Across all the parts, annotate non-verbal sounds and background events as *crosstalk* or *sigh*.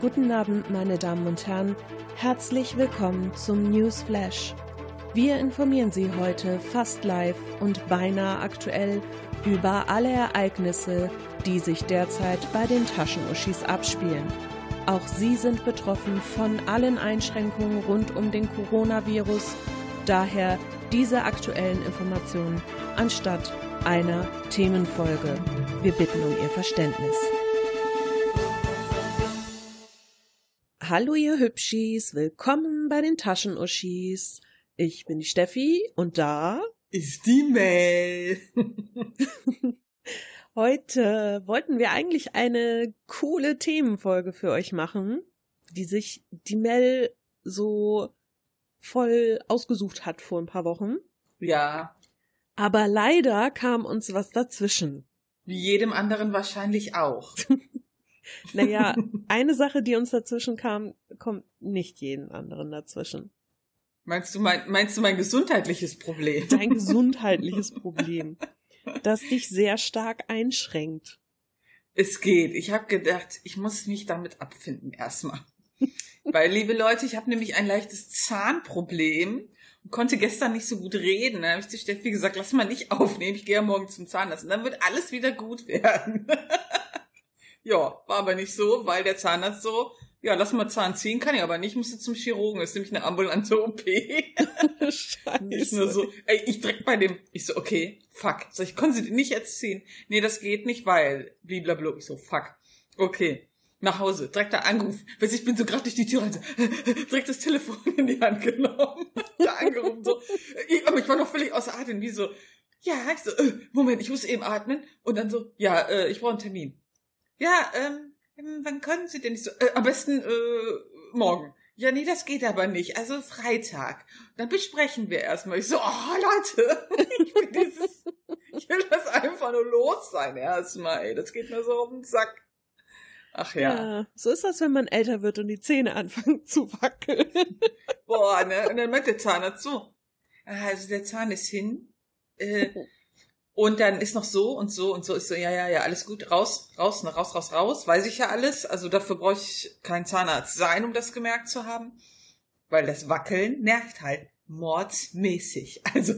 Guten Abend, meine Damen und Herren. Herzlich willkommen zum News Flash. Wir informieren Sie heute fast live und beinahe aktuell über alle Ereignisse, die sich derzeit bei den Taschenuschis abspielen. Auch sie sind betroffen von allen Einschränkungen rund um den Coronavirus. Daher diese aktuellen Informationen anstatt einer Themenfolge. Wir bitten um Ihr Verständnis. Hallo ihr Hübschis, willkommen bei den Taschenuschis. Ich bin die Steffi und da ist die Mel. *laughs* Heute wollten wir eigentlich eine coole Themenfolge für euch machen, die sich die Mel so voll ausgesucht hat vor ein paar Wochen. Ja. Aber leider kam uns was dazwischen. Wie jedem anderen wahrscheinlich auch. *laughs* Naja, *laughs* eine Sache, die uns dazwischen kam, kommt nicht jeden anderen dazwischen. Meinst du mein, meinst du mein gesundheitliches Problem? Dein gesundheitliches *laughs* Problem, das dich sehr stark einschränkt. Es geht. Ich habe gedacht, ich muss mich damit abfinden erstmal. *laughs* Weil, liebe Leute, ich habe nämlich ein leichtes Zahnproblem und konnte gestern nicht so gut reden. Da habe ich zu Steffi gesagt, lass mal nicht aufnehmen, ich gehe ja morgen zum Zahnarzt und dann wird alles wieder gut werden. Ja, war aber nicht so, weil der Zahnarzt so, ja, lass mal Zahn ziehen, kann ich aber nicht, musste zum Chirurgen, ist nämlich eine ambulante OP. *laughs* Scheiße. Nicht nur so, ey, ich direkt bei dem, ich so, okay, fuck. So, ich konnte sie nicht jetzt ziehen. Nee, das geht nicht, weil, blablabla. Ich so, fuck. Okay. Nach Hause, direkt da angerufen. Weiß ich bin so gerade durch die Tür rein, so, *laughs* direkt das Telefon in die Hand genommen. *laughs* da angerufen, so. Ich, aber ich war noch völlig außer Atem, wie so, ja, ich so, äh, Moment, ich muss eben atmen. Und dann so, ja, äh, ich brauche einen Termin. Ja, ähm, ähm, wann können Sie denn nicht so? Äh, am besten äh, morgen. Ja, nee, das geht aber nicht. Also Freitag. Dann besprechen wir erstmal. Ich so, oh Leute, *laughs* ich will dieses, ich will das einfach nur los sein erstmal. Ey, das geht mir so auf den Sack. Ach ja. ja. So ist das, wenn man älter wird und die Zähne anfangen zu wackeln. Boah, ne? Und dann meint der Zahnarzt so. Also der Zahn ist hin. Äh, *laughs* und dann ist noch so und so und so ist so, ja, ja, ja, alles gut, raus, raus, raus, raus, raus, weiß ich ja alles. Also dafür brauche ich kein Zahnarzt sein, um das gemerkt zu haben. Weil das Wackeln nervt halt mordsmäßig. *laughs* Also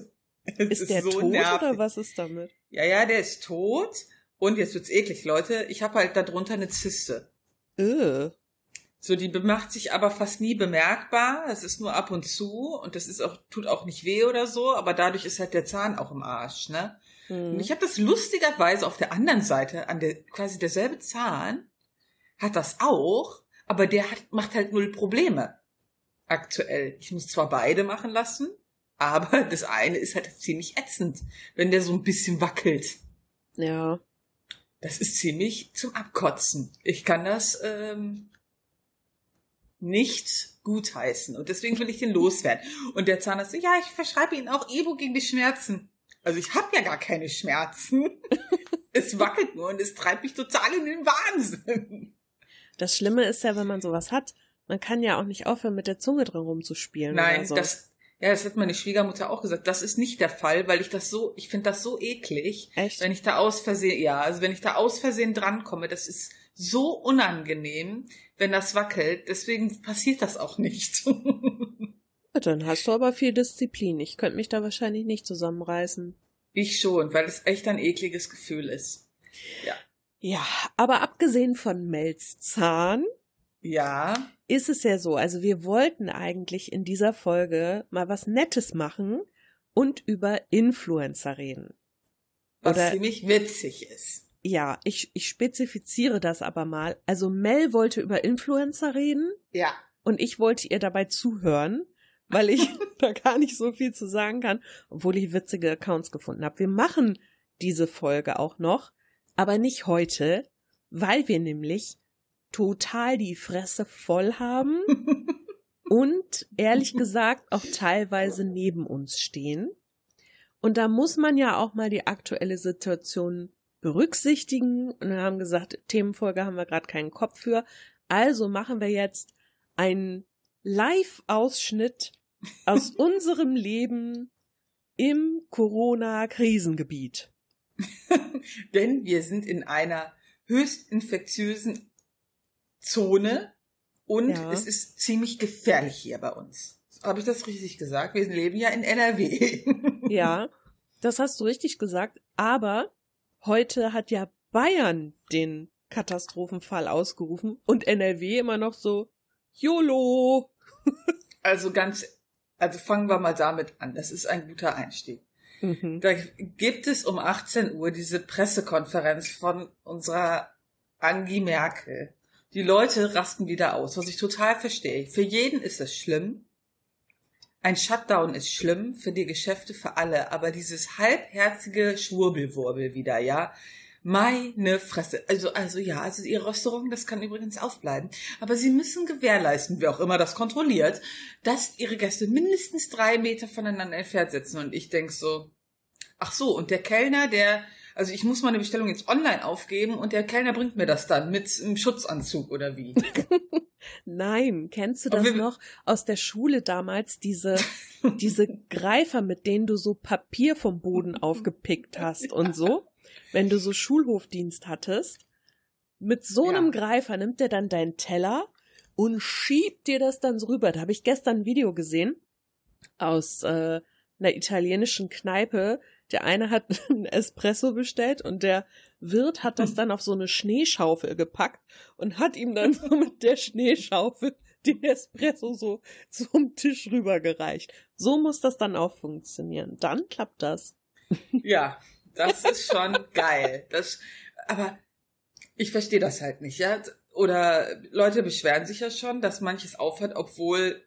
es ist, ist der so tot nervig. oder was ist damit? Ja, ja, der ist tot. Und jetzt wird's eklig, Leute. Ich habe halt darunter eine Zyste. Äh. So, die macht sich aber fast nie bemerkbar. Es ist nur ab und zu und das ist auch, tut auch nicht weh oder so, aber dadurch ist halt der Zahn auch im Arsch, ne? Mhm. Und ich habe das lustigerweise auf der anderen Seite, an der quasi derselbe Zahn, hat das auch, aber der hat, macht halt null Probleme. Aktuell. Ich muss zwar beide machen lassen, aber *laughs* das eine ist halt ziemlich ätzend, wenn der so ein bisschen wackelt. Ja. Das ist ziemlich zum Abkotzen. Ich kann das ähm, nicht gutheißen und deswegen will ich den loswerden. Und der Zahnarzt so, ja, ich verschreibe Ihnen auch Ibo gegen die Schmerzen. Also ich habe ja gar keine Schmerzen. *laughs* es wackelt nur und es treibt mich total in den Wahnsinn. Das Schlimme ist ja, wenn man sowas hat, man kann ja auch nicht aufhören, mit der Zunge drin rumzuspielen. Nein, so. das, ja, das hat meine Schwiegermutter auch gesagt. Das ist nicht der Fall, weil ich das so, ich finde das so eklig. Echt? Wenn ich da aus Versehen, ja, also wenn ich da aus Versehen drankomme, das ist so unangenehm, wenn das wackelt. Deswegen passiert das auch nicht. *laughs* Dann hast du aber viel Disziplin. Ich könnte mich da wahrscheinlich nicht zusammenreißen. Ich schon, weil es echt ein ekliges Gefühl ist. Ja. Ja, aber abgesehen von Mels Zahn. Ja. Ist es ja so. Also wir wollten eigentlich in dieser Folge mal was Nettes machen und über Influencer reden. Was Oder, ziemlich witzig ist. Ja, ich, ich spezifiziere das aber mal. Also Mel wollte über Influencer reden. Ja. Und ich wollte ihr dabei zuhören weil ich *laughs* da gar nicht so viel zu sagen kann, obwohl ich witzige Accounts gefunden habe. Wir machen diese Folge auch noch, aber nicht heute, weil wir nämlich total die Fresse voll haben *laughs* und ehrlich gesagt auch teilweise neben uns stehen. Und da muss man ja auch mal die aktuelle Situation berücksichtigen. Und wir haben gesagt, Themenfolge haben wir gerade keinen Kopf für. Also machen wir jetzt einen Live-Ausschnitt aus unserem Leben im Corona-Krisengebiet. *laughs* Denn wir sind in einer höchst infektiösen Zone Und Ja. es ist ziemlich gefährlich hier bei uns. Habe ich das richtig gesagt? Wir leben ja in NRW. *laughs* Ja, das hast du richtig gesagt. Aber heute hat ja Bayern den Katastrophenfall ausgerufen und NRW immer noch so YOLO. *laughs* Also ganz, also fangen wir mal damit an. Das ist ein guter Einstieg. Mhm. Da gibt es um 18 Uhr diese Pressekonferenz von unserer Angie Merkel. Die Leute rasten wieder aus, was ich total verstehe. Für jeden ist es schlimm. Ein Shutdown ist schlimm für die Geschäfte, für alle, aber dieses halbherzige Schwurbelwurbel wieder, ja. Meine Fresse. Also, also ja, also Ihr Restaurant, das kann übrigens aufbleiben. Aber Sie müssen gewährleisten, wer auch immer das kontrolliert, dass Ihre Gäste mindestens drei Meter voneinander entfernt sitzen. Und ich denk so, ach so, und der Kellner, der, also ich muss meine Bestellung jetzt online aufgeben und der Kellner bringt mir das dann mit einem Schutzanzug oder wie? *laughs* Nein, kennst du das noch aus der Schule damals, diese, diese Greifer, mit denen du so Papier vom Boden *laughs* aufgepickt hast und so? Wenn du so Schulhofdienst hattest, mit so Ja. einem Greifer nimmt er dann deinen Teller und schiebt dir das dann so rüber. Da habe ich gestern ein Video gesehen aus äh, einer italienischen Kneipe. Der eine hat *laughs* einen Espresso bestellt und der Wirt hat das dann auf so eine Schneeschaufel gepackt und hat ihm dann so mit der Schneeschaufel den Espresso so zum Tisch rübergereicht. So muss das dann auch funktionieren. Dann klappt das. Ja, das ist schon geil. Das, aber ich verstehe das halt nicht, ja. Oder Leute beschweren sich ja schon, dass manches aufhört, obwohl,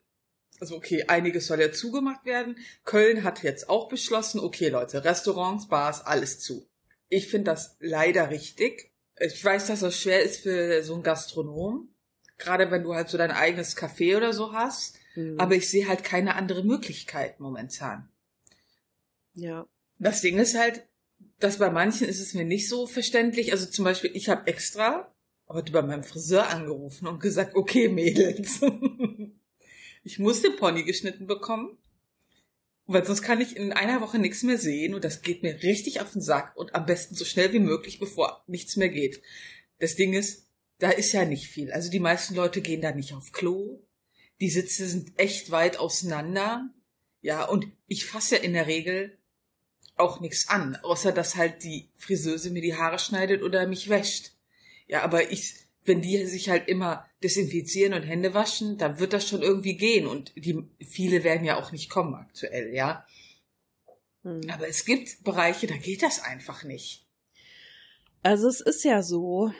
also okay, einiges soll ja zugemacht werden. Köln hat jetzt auch beschlossen, okay Leute, Restaurants, Bars, alles zu. Ich finde das leider richtig. Ich weiß, dass das schwer ist für so einen Gastronom. Gerade wenn du halt so dein eigenes Café oder so hast. Mhm. Aber ich sehe halt keine andere Möglichkeit momentan. ja. Das Ding ist halt, dass bei manchen ist es mir nicht so verständlich. Also zum Beispiel, ich habe extra heute bei meinem Friseur angerufen und gesagt, okay, Mädels, *laughs* ich muss den Pony geschnitten bekommen, weil sonst kann ich in einer Woche nichts mehr sehen und das geht mir richtig auf den Sack und am besten so schnell wie möglich, bevor nichts mehr geht. Das Ding ist, da ist ja nicht viel. Also die meisten Leute gehen da nicht auf Klo. Die Sitze sind echt weit auseinander. Ja, und ich fasse ja in der Regel auch nichts an, außer dass halt die Friseuse mir die Haare schneidet oder mich wäscht. Ja, aber ich, wenn die sich halt immer desinfizieren und Hände waschen, dann wird das schon irgendwie gehen und die, viele werden ja auch nicht kommen aktuell, ja. Mhm. Aber es gibt Bereiche, da geht das einfach nicht. Also es ist ja so,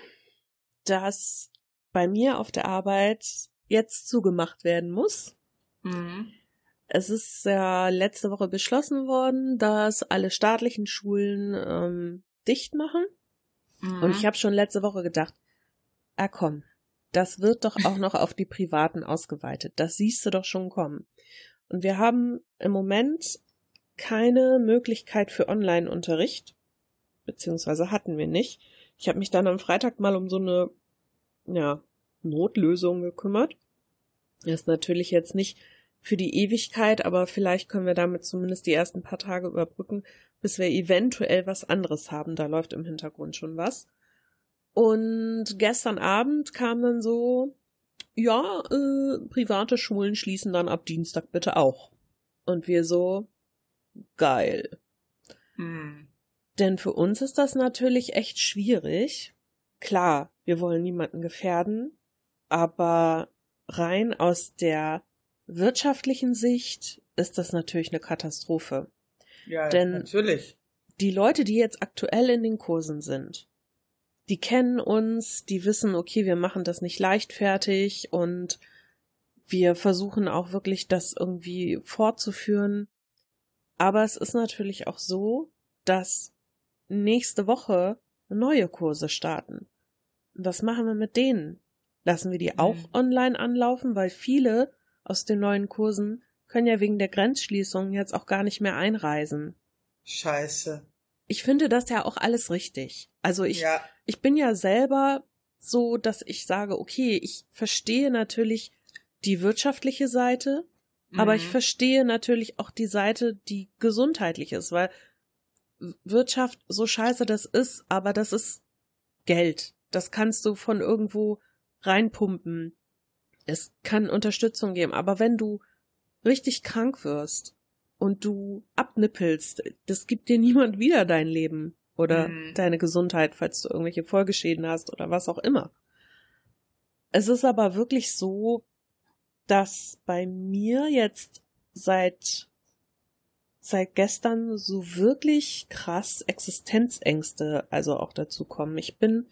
dass bei mir auf der Arbeit jetzt zugemacht werden muss. Mhm. Es ist ja letzte Woche beschlossen worden, dass alle staatlichen Schulen ähm, dicht machen. Mhm. Und ich habe schon letzte Woche gedacht, ah komm, das wird doch auch noch auf die Privaten ausgeweitet. Das siehst du doch schon kommen. Und wir haben im Moment keine Möglichkeit für Online-Unterricht, beziehungsweise hatten wir nicht. Ich habe mich dann am Freitag mal um so eine ja, Notlösung gekümmert. Das ist natürlich jetzt nicht für die Ewigkeit, aber vielleicht können wir damit zumindest die ersten paar Tage überbrücken, bis wir eventuell was anderes haben. Da läuft im Hintergrund schon was. Und gestern Abend kam dann so, ja, äh, private Schulen schließen dann ab Dienstag bitte auch. Und wir so, geil. Mhm. Denn für uns ist das natürlich echt schwierig. Klar, wir wollen niemanden gefährden, aber rein aus der wirtschaftlichen Sicht ist das natürlich eine Katastrophe. Ja, Denn- natürlich. Die Leute, die jetzt aktuell in den Kursen sind, die kennen uns, die wissen, okay, wir machen das nicht leichtfertig und wir versuchen auch wirklich das irgendwie fortzuführen. Aber es ist natürlich auch so, dass nächste Woche neue Kurse starten. Was machen wir mit denen? Lassen wir die auch Mhm. online anlaufen, weil viele aus den neuen Kursen können ja wegen der Grenzschließung jetzt auch gar nicht mehr einreisen. Scheiße. Ich finde das ja auch alles richtig. Also ich, ja, ich bin ja selber so, dass ich sage, okay, ich verstehe natürlich die wirtschaftliche Seite, aber ich Mhm. verstehe natürlich auch die Seite, die gesundheitlich ist, weil Wirtschaft, so scheiße das ist, aber das ist Geld. Das kannst du von irgendwo reinpumpen. Es kann Unterstützung geben, aber wenn du richtig krank wirst und du abnippelst, das gibt dir *laughs* niemand wieder dein Leben oder mhm. deine Gesundheit, falls du irgendwelche Folgeschäden hast oder was auch immer. Es ist aber wirklich so, dass bei mir jetzt seit seit gestern so wirklich krass Existenzängste also auch dazu kommen. Ich bin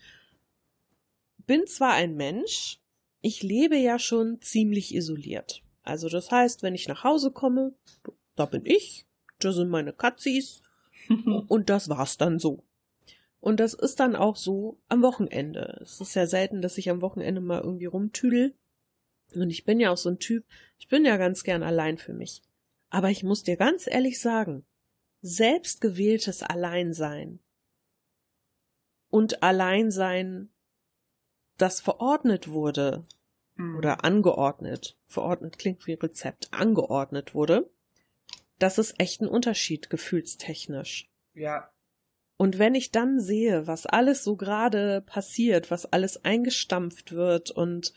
bin zwar ein Mensch, ich lebe ja schon ziemlich isoliert. Also das heißt, wenn ich nach Hause komme, da bin ich, da sind meine Katzis *laughs* und das war's dann so. Und das ist dann auch so am Wochenende. Es ist ja selten, dass ich am Wochenende mal irgendwie rumtüdel. Und ich bin ja auch so ein Typ, ich bin ja ganz gern allein für mich. Aber ich muss dir ganz ehrlich sagen, selbstgewähltes Alleinsein und Alleinsein, das verordnet wurde mhm. oder angeordnet, verordnet klingt wie Rezept, angeordnet wurde, das ist echt ein Unterschied gefühlstechnisch. Ja. Und wenn ich dann sehe, was alles so gerade passiert, was alles eingestampft wird und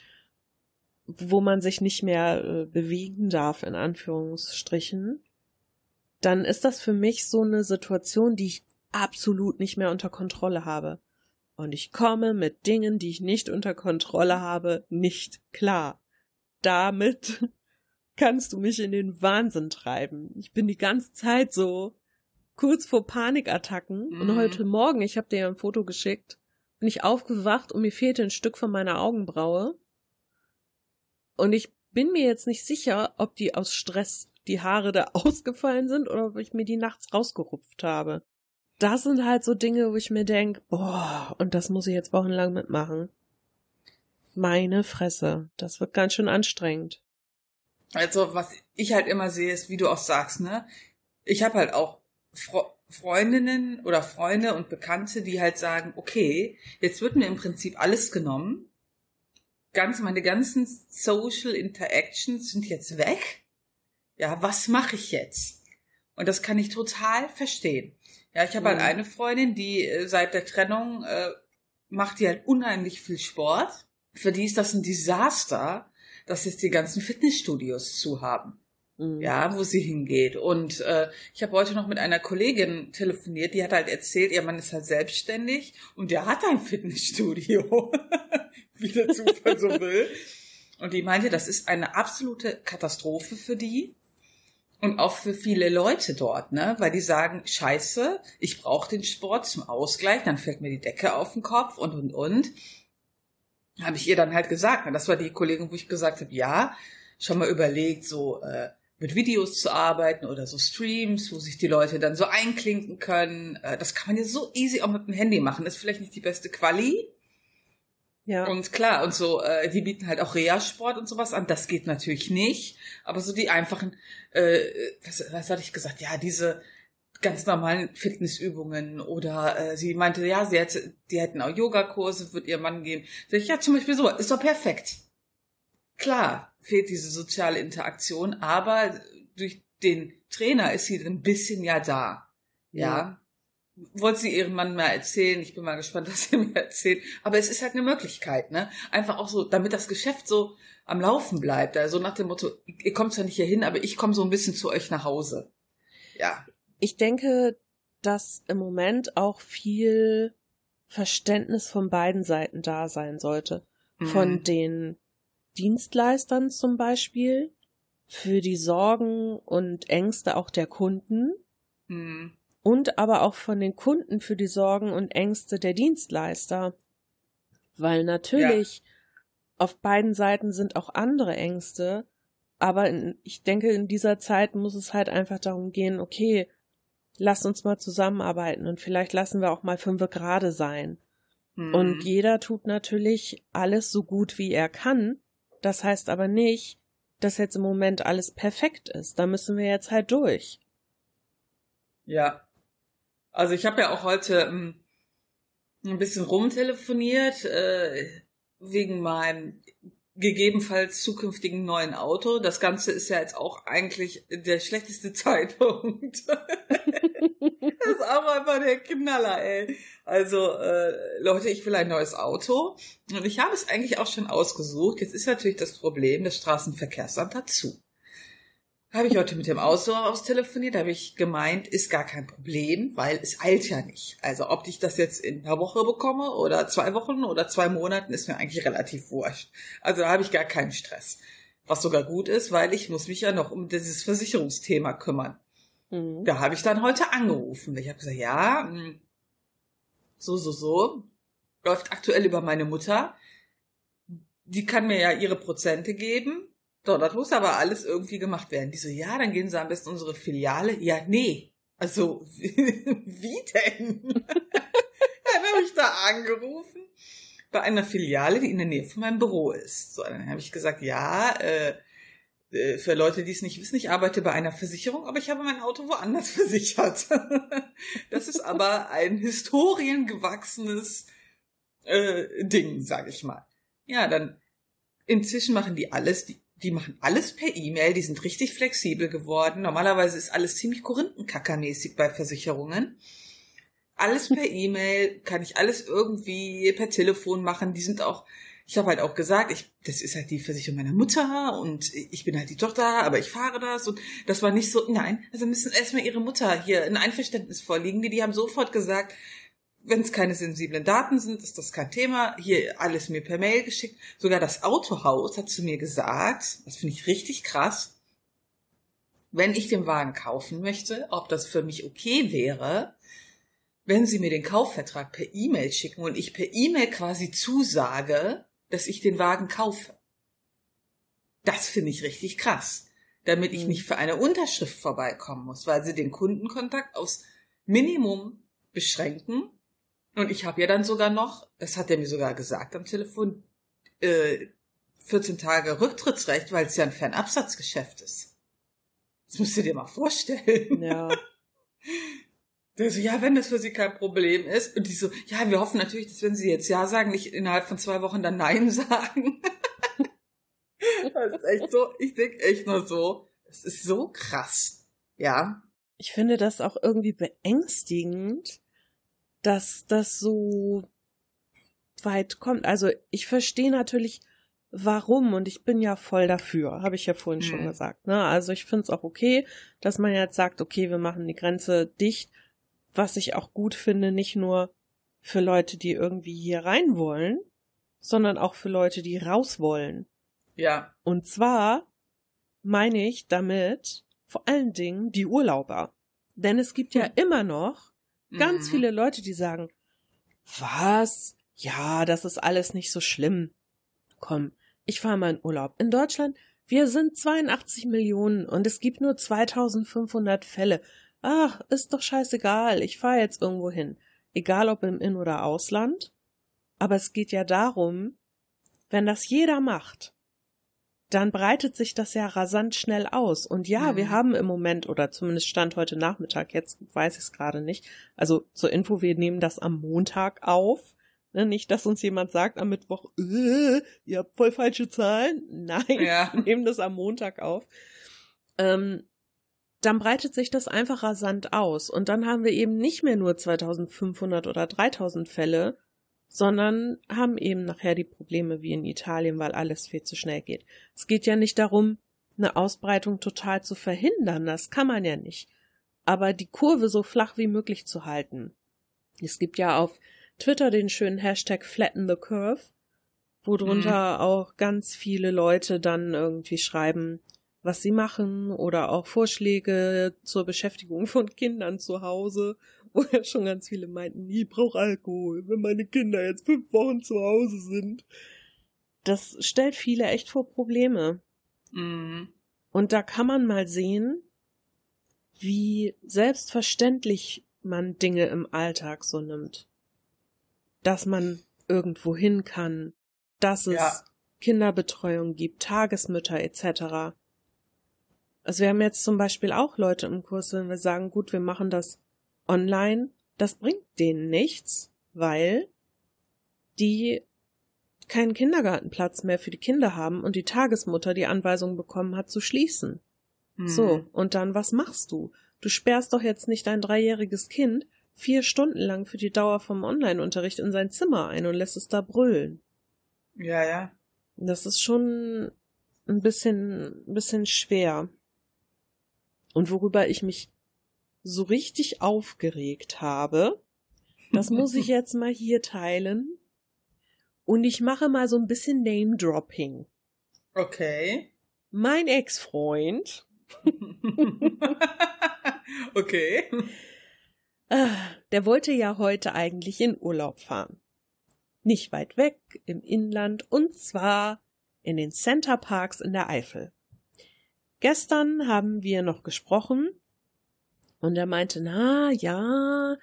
wo man sich nicht mehr äh, bewegen darf, in Anführungsstrichen, dann ist das für mich so eine Situation, die ich absolut nicht mehr unter Kontrolle habe. Und ich komme mit Dingen, die ich nicht unter Kontrolle habe, nicht klar. Damit *laughs* kannst du mich in den Wahnsinn treiben. Ich bin die ganze Zeit so kurz vor Panikattacken. Mhm. Und heute Morgen, ich habe dir ja ein Foto geschickt, bin ich aufgewacht und mir fehlte ein Stück von meiner Augenbraue. Und ich bin mir jetzt nicht sicher, ob die aus Stress die Haare da *laughs* ausgefallen sind oder ob ich mir die nachts rausgerupft habe. Das sind halt so Dinge, wo ich mir denke, boah, und das muss ich jetzt wochenlang mitmachen. Meine Fresse, das wird ganz schön anstrengend. Also, was ich halt immer sehe, ist, wie du auch sagst, ne? Ich habe halt auch Fre Freundinnen oder Freunde und Bekannte, die halt sagen, okay, jetzt wird mir im Prinzip alles genommen ganz, meine ganzen Social Interactions sind jetzt weg. Ja, was mache ich jetzt? Und das kann ich total verstehen. Ja, ich habe halt mhm. eine Freundin, die äh, seit der Trennung äh, macht die halt unheimlich viel Sport. Für die ist das ein Desaster, dass jetzt die ganzen Fitnessstudios zu haben. Mhm. Ja, wo sie hingeht. Und äh, ich habe heute noch mit einer Kollegin telefoniert, die hat halt erzählt, ihr Mann ist halt selbstständig und der hat ein Fitnessstudio. *laughs* wie der Zufall so will. *laughs* Und die meinte, das ist eine absolute Katastrophe für die und auch für viele Leute dort, ne? Weil die sagen, scheiße, ich brauche den Sport zum Ausgleich, dann fällt mir die Decke auf den Kopf und und und. Habe ich ihr dann halt gesagt. Ne? Das war die Kollegin, wo ich gesagt habe, ja, schon mal überlegt, so äh, mit Videos zu arbeiten oder so Streams, wo sich die Leute dann so einklinken können. Äh, das kann man ja so easy auch mit dem Handy machen. Ist vielleicht nicht die beste Quali, ja. Und klar, und so, äh, die bieten halt auch Reha-Sport und sowas an. Das geht natürlich nicht. Aber so die einfachen, äh, was, was hatte ich gesagt? Ja, diese ganz normalen Fitnessübungen oder äh, sie meinte, ja, sie hätte, die hätten auch Yogakurse, wird ihr Mann geben. Sag ich, ja, zum Beispiel so, ist doch perfekt. Klar, fehlt diese soziale Interaktion, aber durch den Trainer ist sie ein bisschen ja da. Ja. ja wollte sie ihrem Mann mal erzählen. Ich bin mal gespannt, *laughs* was sie mir erzählt. Aber es ist halt eine Möglichkeit, ne? Einfach auch so, damit das Geschäft so am Laufen bleibt. Also nach dem Motto, ihr kommt zwar nicht hier hin, aber ich komme so ein bisschen zu euch nach Hause. Ja. Ich denke, dass im Moment auch viel Verständnis von beiden Seiten da sein sollte. Mhm. Von den Dienstleistern zum Beispiel, für die Sorgen und Ängste auch der Kunden. Mhm und aber auch von den Kunden für die Sorgen und Ängste der Dienstleister. Weil natürlich ja. auf beiden Seiten sind auch andere Ängste, aber in, ich denke, in dieser Zeit muss es halt einfach darum gehen, okay, lass uns mal zusammenarbeiten und vielleicht lassen wir auch mal fünfe gerade sein. Mhm. Und jeder tut natürlich alles so gut wie er kann. Das heißt aber nicht, dass jetzt im Moment alles perfekt ist. Da müssen wir jetzt halt durch. Ja, also ich habe ja auch heute ähm, ein bisschen rumtelefoniert äh, wegen meinem gegebenenfalls zukünftigen neuen Auto. Das Ganze ist ja jetzt auch eigentlich der schlechteste *laughs* Zeitpunkt. *laughs* das ist auch einfach der Knaller, ey. Also, äh, Leute, ich will ein neues Auto. Und ich habe es eigentlich auch schon ausgesucht. Jetzt ist natürlich das Problem, das Straßenverkehrsamt dazu. Habe ich heute mit dem Auto austelefoniert, habe ich gemeint, ist gar kein Problem, weil es eilt ja nicht. Also ob ich das jetzt in einer Woche bekomme oder zwei Wochen oder zwei Monaten, ist mir eigentlich relativ wurscht. Also da habe ich gar keinen Stress. Was sogar gut ist, weil ich muss mich ja noch um dieses Versicherungsthema kümmern. Mhm. Da habe ich dann heute angerufen. Ich habe gesagt, ja, hm, so, so, so, läuft aktuell über meine Mutter. Die kann mir ja ihre Prozente geben so, das muss aber alles irgendwie gemacht werden. Die so, ja, dann gehen sie am besten unsere Filiale. Ja, nee. Also, *laughs* wie denn? *laughs* dann habe ich da angerufen bei einer Filiale, die in der Nähe von meinem Büro ist. So, dann habe ich gesagt, ja, äh, äh, für Leute, die es nicht wissen, ich arbeite bei einer Versicherung, aber ich habe mein Auto woanders *laughs* versichert. das ist aber ein historiengewachsenes äh, Ding, sage ich mal. Ja, dann inzwischen machen die alles, die die machen alles per E-Mail, die sind richtig flexibel geworden. Normalerweise ist alles ziemlich Korinthenkackermäßig bei Versicherungen. Alles per *laughs* E-Mail, kann ich alles irgendwie per Telefon machen. Die sind auch, ich habe halt auch gesagt, ich, das ist halt die Versicherung meiner Mutter und ich bin halt die Tochter, aber ich fahre das und das war nicht so, nein, also müssen erstmal ihre Mutter hier ein Einverständnis vorliegen. Die, die haben sofort gesagt, wenn es keine sensiblen Daten sind, ist das kein Thema. Hier alles mir per Mail geschickt. Sogar das Autohaus hat zu mir gesagt, das finde ich richtig krass, wenn ich den Wagen kaufen möchte, ob das für mich okay wäre, wenn sie mir den Kaufvertrag per E-Mail schicken und ich per E-Mail quasi zusage, dass ich den Wagen kaufe. Das finde ich richtig krass, damit ich mhm. nicht für eine Unterschrift vorbeikommen muss, weil sie den Kundenkontakt aufs Minimum beschränken und ich habe ja dann sogar noch, das hat er mir sogar gesagt am Telefon, äh, 14 Tage Rücktrittsrecht, weil es ja ein Fernabsatzgeschäft ist. Das musst du dir mal vorstellen. Ja. *laughs* Der so, ja, wenn das für sie kein Problem ist. Und die so, ja, wir hoffen natürlich, dass wenn sie jetzt Ja sagen, nicht innerhalb von zwei Wochen dann Nein *laughs* sagen. das ist echt so, ich denke echt nur so, es ist so krass. Ja. Ich finde das auch irgendwie beängstigend, dass das so weit kommt. Also ich verstehe natürlich, warum und ich bin ja voll dafür, habe ich ja vorhin mhm. schon gesagt. Ne? Also ich finde es auch okay, dass man jetzt sagt, okay, wir machen die Grenze dicht, was ich auch gut finde, nicht nur für Leute, die irgendwie hier rein wollen, sondern auch für Leute, die raus wollen. Ja. Und zwar meine ich damit vor allen Dingen die Urlauber. Denn es gibt ja hm. immer noch Ganz mhm. viele Leute, die sagen, was? Ja, das ist alles nicht so schlimm. Komm, ich fahre mal in Urlaub. In Deutschland, wir sind 82 Millionen und es gibt nur 2500 Fälle. Ach, ist doch scheißegal, ich fahre jetzt irgendwo hin. Egal ob im In- oder Ausland. Aber es geht ja darum, wenn das jeder macht, dann breitet sich das ja rasant schnell aus. Und ja, mhm. wir haben im Moment, oder zumindest Stand heute Nachmittag, jetzt weiß ich es gerade nicht. Also zur Info, wir nehmen das am Montag auf. Ne, nicht, dass uns jemand sagt am Mittwoch, äh, ihr habt voll falsche Zahlen. Nein, ja. *laughs* wir nehmen das am Montag auf. Ähm, dann breitet sich das einfach rasant aus. Und dann haben wir eben nicht mehr nur 2500 oder 3000 Fälle, sondern haben eben nachher die Probleme wie in Italien, weil alles viel zu schnell geht. Es geht ja nicht darum, eine Ausbreitung total zu verhindern, das kann man ja nicht, aber die Kurve so flach wie möglich zu halten. Es gibt ja auf Twitter den schönen Hashtag Flatten the Curve, wo drunter mhm. auch ganz viele Leute dann irgendwie schreiben, was sie machen oder auch Vorschläge zur Beschäftigung von Kindern zu Hause wo ja schon ganz viele meinten, ich brauche Alkohol, wenn meine Kinder jetzt fünf Wochen zu Hause sind. Das stellt viele echt vor Probleme. Mhm. Und da kann man mal sehen, wie selbstverständlich man Dinge im Alltag so nimmt. Dass man irgendwo hin kann, dass es ja. Kinderbetreuung gibt, Tagesmütter etc. Also wir haben jetzt zum Beispiel auch Leute im Kurs, wenn wir sagen, gut, wir machen das online, das bringt denen nichts, weil die keinen Kindergartenplatz mehr für die Kinder haben und die Tagesmutter die Anweisung bekommen hat zu schließen. Mhm. So, und dann was machst du? du sperrst doch jetzt nicht dein dreijähriges Kind vier Stunden lang für die Dauer vom Online-Unterricht in sein Zimmer ein und lässt es da brüllen. Ja, ja. Das ist schon ein bisschen, ein bisschen schwer. Und worüber ich mich so richtig aufgeregt habe, das muss ich *laughs* jetzt mal hier teilen. Und ich mache mal so ein bisschen Name-Dropping. Okay. Mein Ex-Freund. *laughs* okay. Ah, der wollte ja heute eigentlich in Urlaub fahren. Nicht weit weg, im Inland, und zwar in den Center Parks in der Eifel. Gestern haben wir noch gesprochen und er meinte, na ja,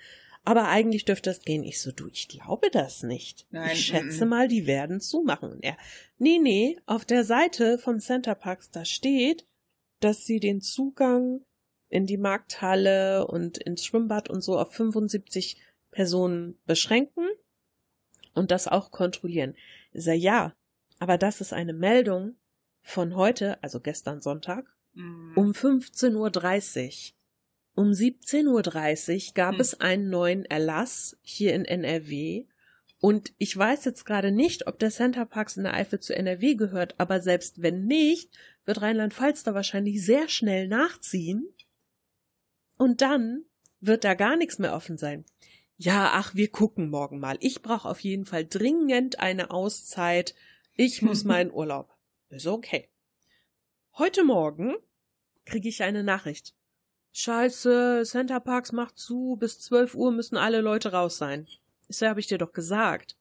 aber eigentlich dürfte das gehen. Ich so, du, ich glaube das nicht. Nein, ich schätze mm, mm. mal, die werden zumachen. Und er, nee, nee, auf der Seite vom Center Parks, da steht, dass sie den Zugang in die Markthalle und ins Schwimmbad und so auf 75 Personen beschränken und das auch kontrollieren. Ich sag, ja, aber das ist eine Meldung von heute, also gestern Sonntag, Mhm. um 15.30 Uhr. Um 17.30 Uhr gab Hm. es einen neuen Erlass hier in NRW. Und ich weiß jetzt gerade nicht, ob der Center Parks in der Eifel zu NRW gehört, aber selbst wenn nicht, wird Rheinland-Pfalz da wahrscheinlich sehr schnell nachziehen. Und dann wird da gar nichts mehr offen sein. Ja, ach, wir gucken morgen mal. Ich brauche auf jeden Fall dringend eine Auszeit. Ich *laughs* muss mal in Urlaub. Ist okay. Heute Morgen kriege ich eine Nachricht. Scheiße, Center Parks macht zu, bis 12 Uhr müssen alle Leute raus sein. So, hab ich dir doch gesagt.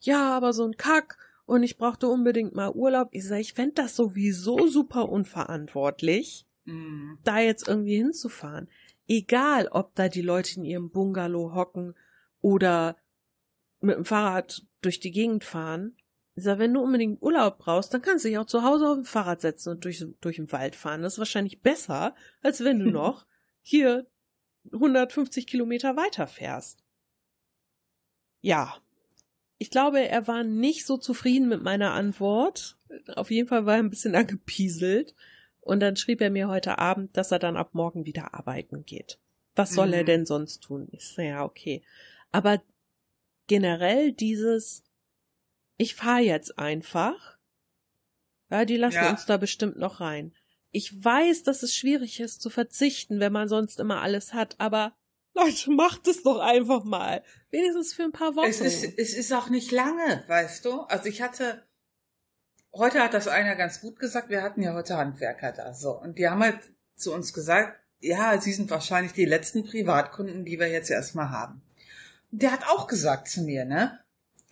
Ja, aber so ein Kack und ich brauchte unbedingt mal Urlaub. Ich sag, ich fänd das sowieso super unverantwortlich, Mhm. da jetzt irgendwie hinzufahren. Egal, ob da die Leute in ihrem Bungalow hocken oder mit dem Fahrrad durch die Gegend fahren. Sag, wenn du unbedingt Urlaub brauchst, dann kannst du dich auch zu Hause auf dem Fahrrad setzen und durch, durch den Wald fahren. Das ist wahrscheinlich besser, als wenn du *laughs* noch hier 150 Kilometer weiter fährst. Ja. Ich glaube, er war nicht so zufrieden mit meiner Antwort. Auf jeden Fall war er ein bisschen *laughs* angepieselt. Und dann schrieb er mir heute Abend, dass er dann ab morgen wieder arbeiten geht. Was soll er Mhm. denn sonst tun? Ich so, ja, okay. Aber generell dieses, ich fahre jetzt einfach. Ja, die lassen Ja. uns da bestimmt noch rein. Ich weiß, dass es schwierig ist zu verzichten, wenn man sonst immer alles hat, aber Leute, macht es doch einfach mal. Wenigstens für ein paar Wochen. Es ist, es ist auch nicht lange, weißt du? Also ich hatte, heute hat das einer ganz gut gesagt, wir hatten ja heute Handwerker da, so. Und die haben halt zu uns gesagt, ja, sie sind wahrscheinlich die letzten Privatkunden, die wir jetzt erstmal haben. Der hat auch gesagt zu mir, ne?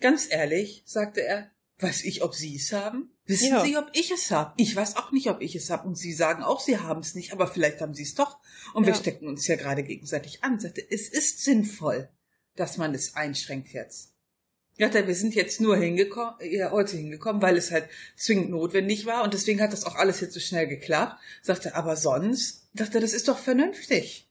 Ganz ehrlich, sagte er, weiß ich, ob sie es haben? Wissen Ja. Sie, ob ich es habe? Ich weiß auch nicht, ob ich es habe. Und Sie sagen auch, Sie haben es nicht, aber vielleicht haben Sie es doch. Und wir Ja. stecken uns ja gerade gegenseitig an. Sagte, es ist sinnvoll, dass man es einschränkt jetzt. Ja, wir sind jetzt nur hingekommen, ja, heute hingekommen, weil es halt zwingend notwendig war und deswegen hat das auch alles jetzt so schnell geklappt. Sagte, aber sonst, dachte, das ist doch vernünftig.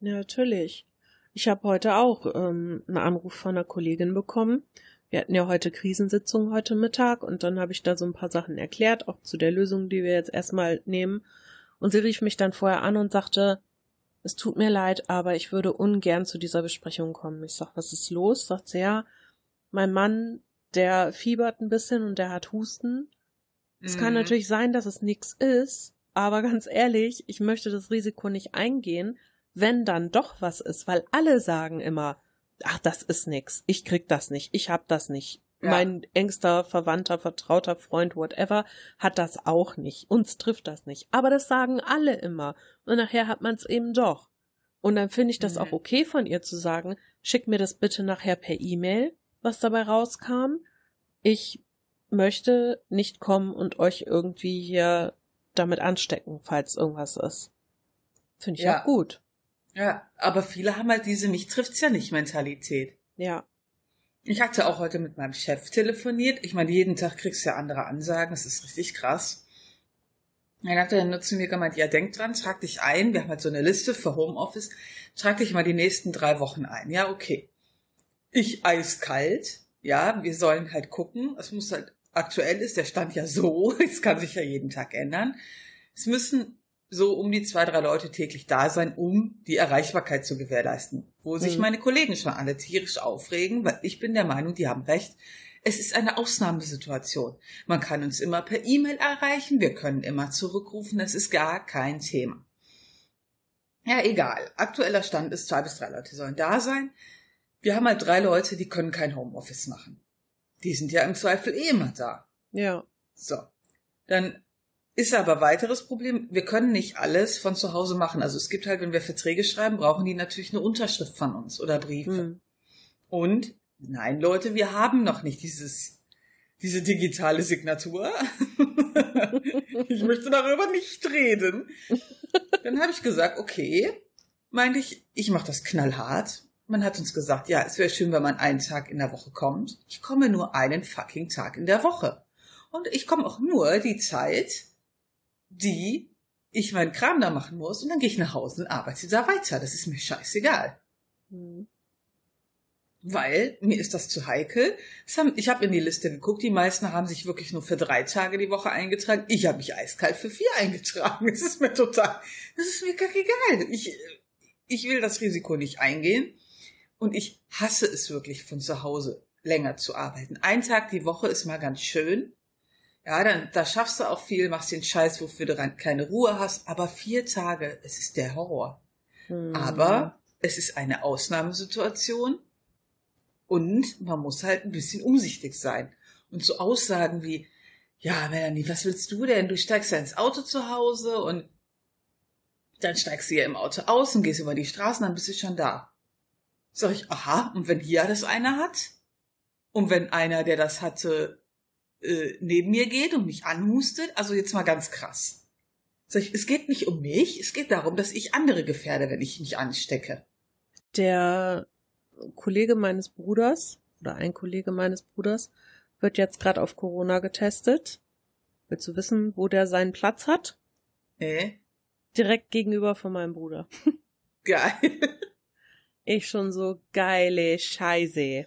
Ja, natürlich. Ich habe heute auch ähm, einen Anruf von einer Kollegin bekommen. Wir hatten ja heute Krisensitzung heute Mittag und dann habe ich da so ein paar Sachen erklärt, auch zu der Lösung, die wir jetzt erstmal nehmen. Und sie rief mich dann vorher an und sagte, es tut mir leid, aber ich würde ungern zu dieser Besprechung kommen. Ich sag, was ist los? Sagt sie, ja, mein Mann, der fiebert ein bisschen und der hat Husten. Es kann Mhm. natürlich sein, dass es nix ist, aber *laughs* ganz ehrlich, ich möchte das Risiko nicht eingehen, wenn dann doch was ist, weil alle sagen immer, ach, das ist nix, ich krieg das nicht, ich hab das nicht. Ja. Mein engster Verwandter, vertrauter Freund, whatever, hat das auch nicht. Uns trifft das nicht. Aber das sagen alle immer. Und nachher hat man es eben doch. Und dann finde ich das Mhm. auch okay von ihr zu sagen, schick mir das bitte nachher per E-Mail, was dabei rauskam. Ich möchte nicht kommen und euch irgendwie hier damit anstecken, falls irgendwas ist. Finde ich Ja. auch gut. Ja, aber viele haben halt diese mich trifft's ja nicht Mentalität. Ja. Ich hatte auch heute mit meinem Chef telefoniert. Ich meine, jeden Tag kriegst du ja andere Ansagen. Das ist richtig krass. Dann hat er nur zu mir gemeint, ja, denk dran, trag dich ein. Wir haben halt so eine Liste für Homeoffice. Trag dich mal die nächsten drei Wochen ein. Ja, okay. Ich eiskalt. Ja, wir sollen halt gucken. Es muss halt, aktuell ist der Stand ja so. *laughs* Es kann sich ja jeden Tag ändern. Es müssen so um die zwei, drei Leute täglich da sein, um die Erreichbarkeit zu gewährleisten. Wo sich Mhm. meine Kollegen schon alle tierisch aufregen, weil ich bin der Meinung, die haben recht. Es ist eine Ausnahmesituation. Man kann uns immer per E-Mail erreichen, wir können immer zurückrufen, es ist gar kein Thema. Ja, egal. Aktueller Stand ist, zwei bis drei Leute sollen da sein. Wir haben halt drei Leute, die können kein Homeoffice machen. Die sind ja im Zweifel eh immer da. Ja. So. Dann ist aber weiteres Problem, wir können nicht alles von zu Hause machen. Also es gibt halt, wenn wir Verträge schreiben, brauchen die natürlich eine Unterschrift von uns oder Briefe. Hm. Und nein, Leute, wir haben noch nicht dieses, diese digitale Signatur. *laughs* ich möchte darüber nicht reden. Dann habe ich gesagt, okay, meinte ich, ich mache das knallhart. Man hat uns gesagt, ja, es wäre schön, wenn man einen Tag in der Woche kommt. Ich komme nur einen fucking Tag in der Woche. Und ich komme auch nur die Zeit, die ich meinen Kram da machen muss. Und dann gehe ich nach Hause und arbeite da weiter. Das ist mir scheißegal Hm. weil mir ist das zu heikel. Das haben, ich habe in die Liste geguckt, die meisten haben sich wirklich nur für drei Tage die Woche eingetragen. Ich habe mich eiskalt für vier eingetragen. Das ist mir total, das ist mir gar egal. Ich, ich will das Risiko nicht eingehen und ich hasse es wirklich von zu Hause länger zu arbeiten. Ein Tag die Woche ist mal ganz schön. Ja, dann, da schaffst du auch viel, machst den Scheiß, wofür du keine Ruhe hast, aber vier Tage, es ist der Horror. Hm. Aber es ist eine Ausnahmesituation und man muss halt ein bisschen umsichtig sein. Und so Aussagen wie, ja, Melanie, was willst du denn? Du steigst ja ins Auto zu Hause und dann steigst du ja im Auto aus und gehst über die Straßen, dann bist du schon da. Sag ich, aha, und wenn hier das einer hat? Und wenn einer, der das hatte, äh, neben mir geht und mich anhustet? Also jetzt mal ganz krass. Sag ich, es geht nicht um mich, es geht darum, dass ich andere gefährde, wenn ich mich anstecke. Der Kollege meines Bruders oder ein Kollege meines Bruders wird jetzt gerade auf Corona getestet. Willst du wissen, wo der seinen Platz hat? Äh, Direkt gegenüber von meinem Bruder. *laughs* geil. Ich schon so geile Scheiße.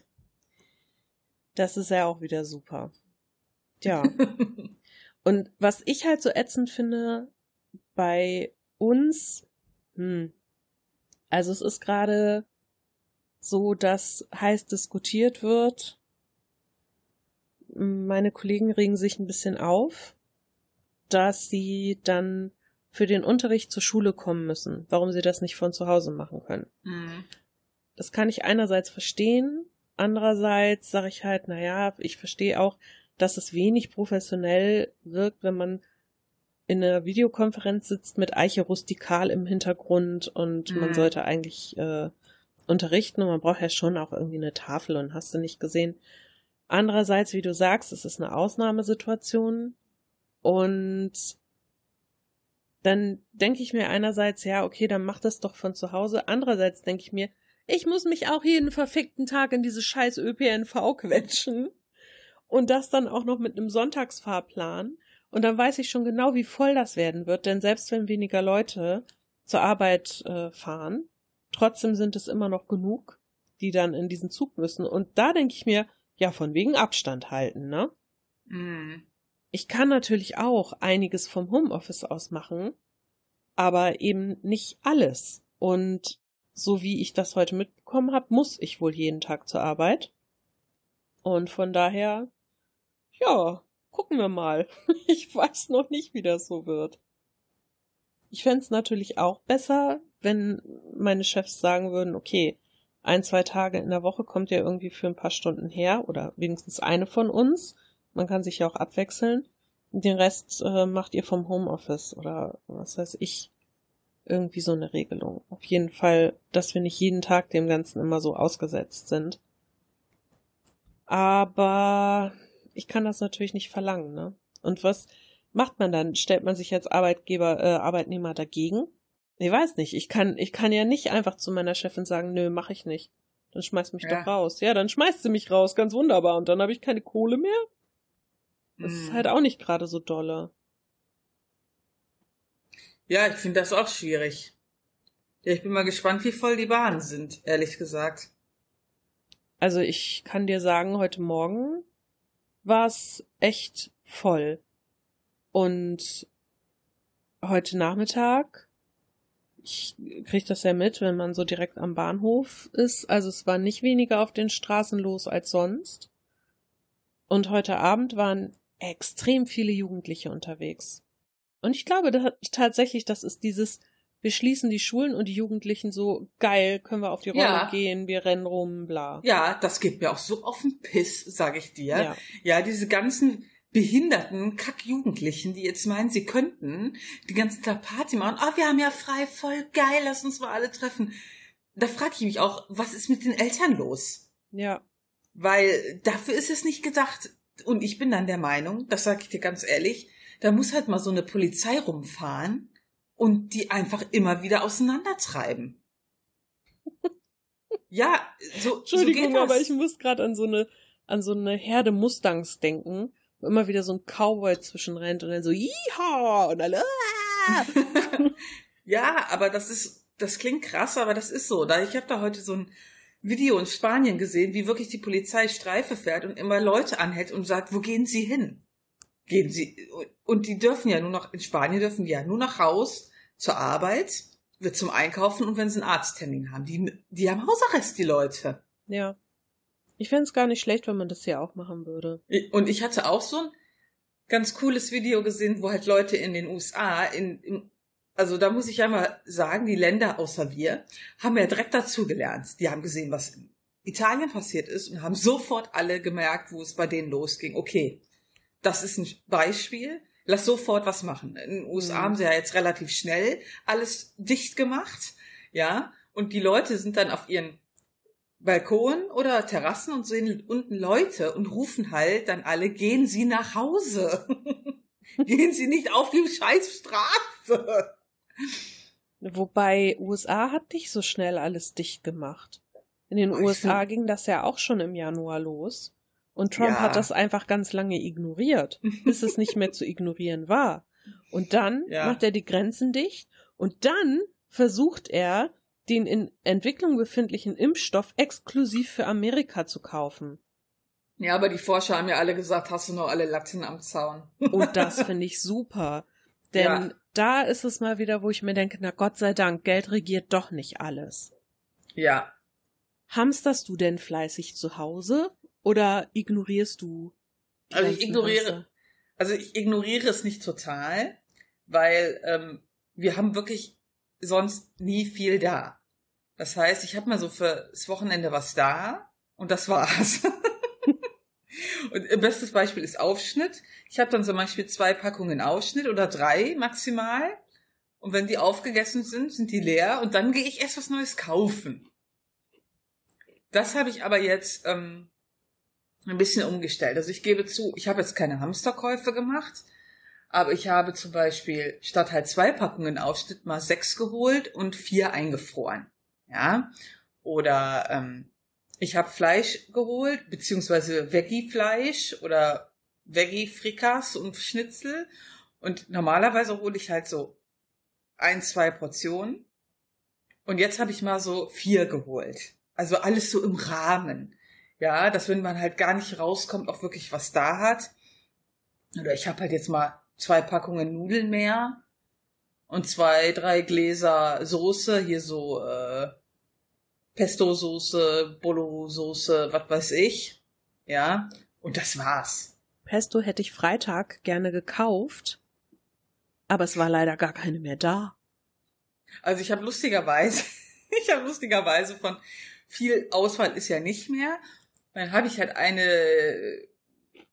Das ist ja auch wieder super. Ja. *laughs* Und was ich halt so ätzend finde bei uns, hm, also es ist gerade so, dass heiß diskutiert wird. Meine Kollegen regen sich ein bisschen auf, dass sie dann für den Unterricht zur Schule kommen müssen, warum sie das nicht von zu Hause machen können. Mhm. Das kann ich einerseits verstehen, andererseits sage ich halt, naja, ich verstehe auch, dass es wenig professionell wirkt, wenn man in einer Videokonferenz sitzt mit Eiche rustikal im Hintergrund und man Mhm. sollte eigentlich äh, unterrichten und man braucht ja schon auch irgendwie eine Tafel und hast du nicht gesehen. Andererseits, wie du sagst, es ist eine Ausnahmesituation und dann denke ich mir einerseits, ja, okay, dann mach das doch von zu Hause. Andererseits denke ich mir, ich muss mich auch jeden verfickten Tag in diese scheiß ÖPNV quetschen. Und das dann auch noch mit einem Sonntagsfahrplan. Und dann weiß ich schon genau, wie voll das werden wird, denn selbst wenn weniger Leute zur Arbeit äh, fahren, trotzdem sind es immer noch genug, die dann in diesen Zug müssen. Und da denke ich mir, ja, von wegen Abstand halten, ne? Mhm. Ich kann natürlich auch einiges vom Homeoffice aus machen, aber eben nicht alles. Und so wie ich das heute mitbekommen habe, muss ich wohl jeden Tag zur Arbeit. Und von daher, ja, gucken wir mal. *laughs* Ich weiß noch nicht, wie das so wird. Ich fände es natürlich auch besser, wenn meine Chefs sagen würden, okay, ein, zwei Tage in der Woche kommt ihr irgendwie für ein paar Stunden her oder wenigstens eine von uns. Man kann sich ja auch abwechseln. Den Rest äh, macht ihr vom Homeoffice oder was weiß ich. Irgendwie so eine Regelung. Auf jeden Fall, dass wir nicht jeden Tag dem Ganzen immer so ausgesetzt sind. Aber ich kann das natürlich nicht verlangen, ne? Und was macht man dann? Stellt man sich als Arbeitgeber, äh, Arbeitnehmer dagegen? Ich weiß nicht. Ich kann, ich kann ja nicht einfach zu meiner Chefin sagen, nö, mach ich nicht. Dann schmeißt mich Ja. doch raus. Ja, dann schmeißt sie mich raus, ganz wunderbar. Und dann habe ich keine Kohle mehr. Das ist Mhm. halt auch nicht gerade so dolle. Ja, ich finde das auch schwierig. Ja, ich bin mal gespannt, wie voll die Bahnen sind, ehrlich gesagt. Also ich kann dir sagen, heute Morgen war es echt voll. Und heute Nachmittag, ich krieg das ja mit, wenn man so direkt am Bahnhof ist, also es war nicht weniger auf den Straßen los als sonst. Und heute Abend waren extrem viele Jugendliche unterwegs. Und ich glaube da, tatsächlich, das ist dieses, wir schließen die Schulen und die Jugendlichen so, geil, können wir auf die Rolle ja. gehen, wir rennen rum, bla. Ja, das geht mir auch so auf den Piss, sag ich dir. Ja, ja diese ganzen behinderten Kack-Jugendlichen, die jetzt meinen, sie könnten die ganze Tag Party machen. Oh, wir haben ja frei, voll geil, lass uns mal alle treffen. Da frage ich mich auch, was ist mit den Eltern los? Ja. Weil dafür ist es nicht gedacht. Und ich bin dann der Meinung, das sage ich dir ganz ehrlich, da muss halt mal so eine Polizei rumfahren und die einfach immer wieder auseinandertreiben. *laughs* ja, so, Entschuldigung, so aber ich muss gerade an so eine an so eine Herde Mustangs denken, wo immer wieder so ein Cowboy zwischenrennt und dann so Yeehaw und alle ah! *laughs* Ja, aber das ist das klingt krass, aber das ist so. Da ich habe da heute so ein Video in Spanien gesehen, wie wirklich die Polizei Streife fährt und immer Leute anhält und sagt, wo gehen Sie hin? Gehen Sie und die dürfen ja nur noch in Spanien dürfen die ja nur nach Haus zur Arbeit, wird zum Einkaufen und wenn sie einen Arzttermin haben, die die haben Hausarrest die Leute. Ja. Ich fände es gar nicht schlecht, wenn man das hier auch machen würde. Und ich hatte auch so ein ganz cooles Video gesehen, wo halt Leute in den USA in, in also da muss ich einmal sagen, die Länder außer wir haben ja direkt dazugelernt. Die haben gesehen, was in Italien passiert ist und haben sofort alle gemerkt, wo es bei denen losging. Okay, das ist ein Beispiel. Lass sofort was machen. In den USA mhm. haben sie ja jetzt relativ schnell alles dicht gemacht. Ja. Und die Leute sind dann auf ihren Balkon oder Terrassen und sehen unten Leute und rufen halt dann alle, gehen Sie nach Hause. *laughs* gehen Sie nicht auf die scheiß Straße. Wobei USA hat nicht so schnell alles dicht gemacht. In den oh, USA ging das ja auch schon im Januar los. Und Trump ja. hat das einfach ganz lange ignoriert, bis es nicht mehr zu ignorieren war. Und dann ja. macht er die Grenzen dicht und dann versucht er, den in Entwicklung befindlichen Impfstoff exklusiv für Amerika zu kaufen. Ja, aber die Forscher haben ja alle gesagt, hast du noch alle Latten am Zaun. Und das *laughs* finde ich super. Denn ja da ist es mal wieder, wo ich mir denke, na Gott sei Dank, Geld regiert doch nicht alles. Ja. Hamsterst du denn fleißig zu Hause oder ignorierst du? Also ich ignoriere, also ich ignoriere es nicht total, weil ähm, wir haben wirklich sonst nie viel da. Das heißt, ich habe mal so fürs Wochenende was da und das war's. *laughs* Und bestes Beispiel ist Aufschnitt. Ich habe dann zum Beispiel zwei Packungen Aufschnitt oder drei maximal. Und wenn die aufgegessen sind, sind die leer und dann gehe ich erst was Neues kaufen. Das habe ich aber jetzt ähm, ein bisschen umgestellt. Also ich gebe zu, ich habe jetzt keine Hamsterkäufe gemacht, aber ich habe zum Beispiel statt halt zwei Packungen Aufschnitt mal sechs geholt und vier eingefroren. Ja. Oder ähm, ich habe Fleisch geholt, beziehungsweise Veggie-Fleisch oder Veggie-Frikas und Schnitzel. Und normalerweise hole ich halt so ein, zwei Portionen. Und jetzt habe ich mal so vier geholt. Also alles so im Rahmen. Ja, dass wenn man halt gar nicht rauskommt, auch wirklich was da hat. Oder ich habe halt jetzt mal zwei Packungen Nudeln mehr und zwei, drei Gläser Soße, hier so äh, Pesto-Soße, Bolo-Soße, was weiß ich. Ja, und das war's. Pesto hätte ich Freitag gerne gekauft, aber es war leider gar keine mehr da. Also ich habe lustigerweise, *laughs* ich habe lustigerweise von viel Auswahl ist ja nicht mehr. Dann habe ich halt eine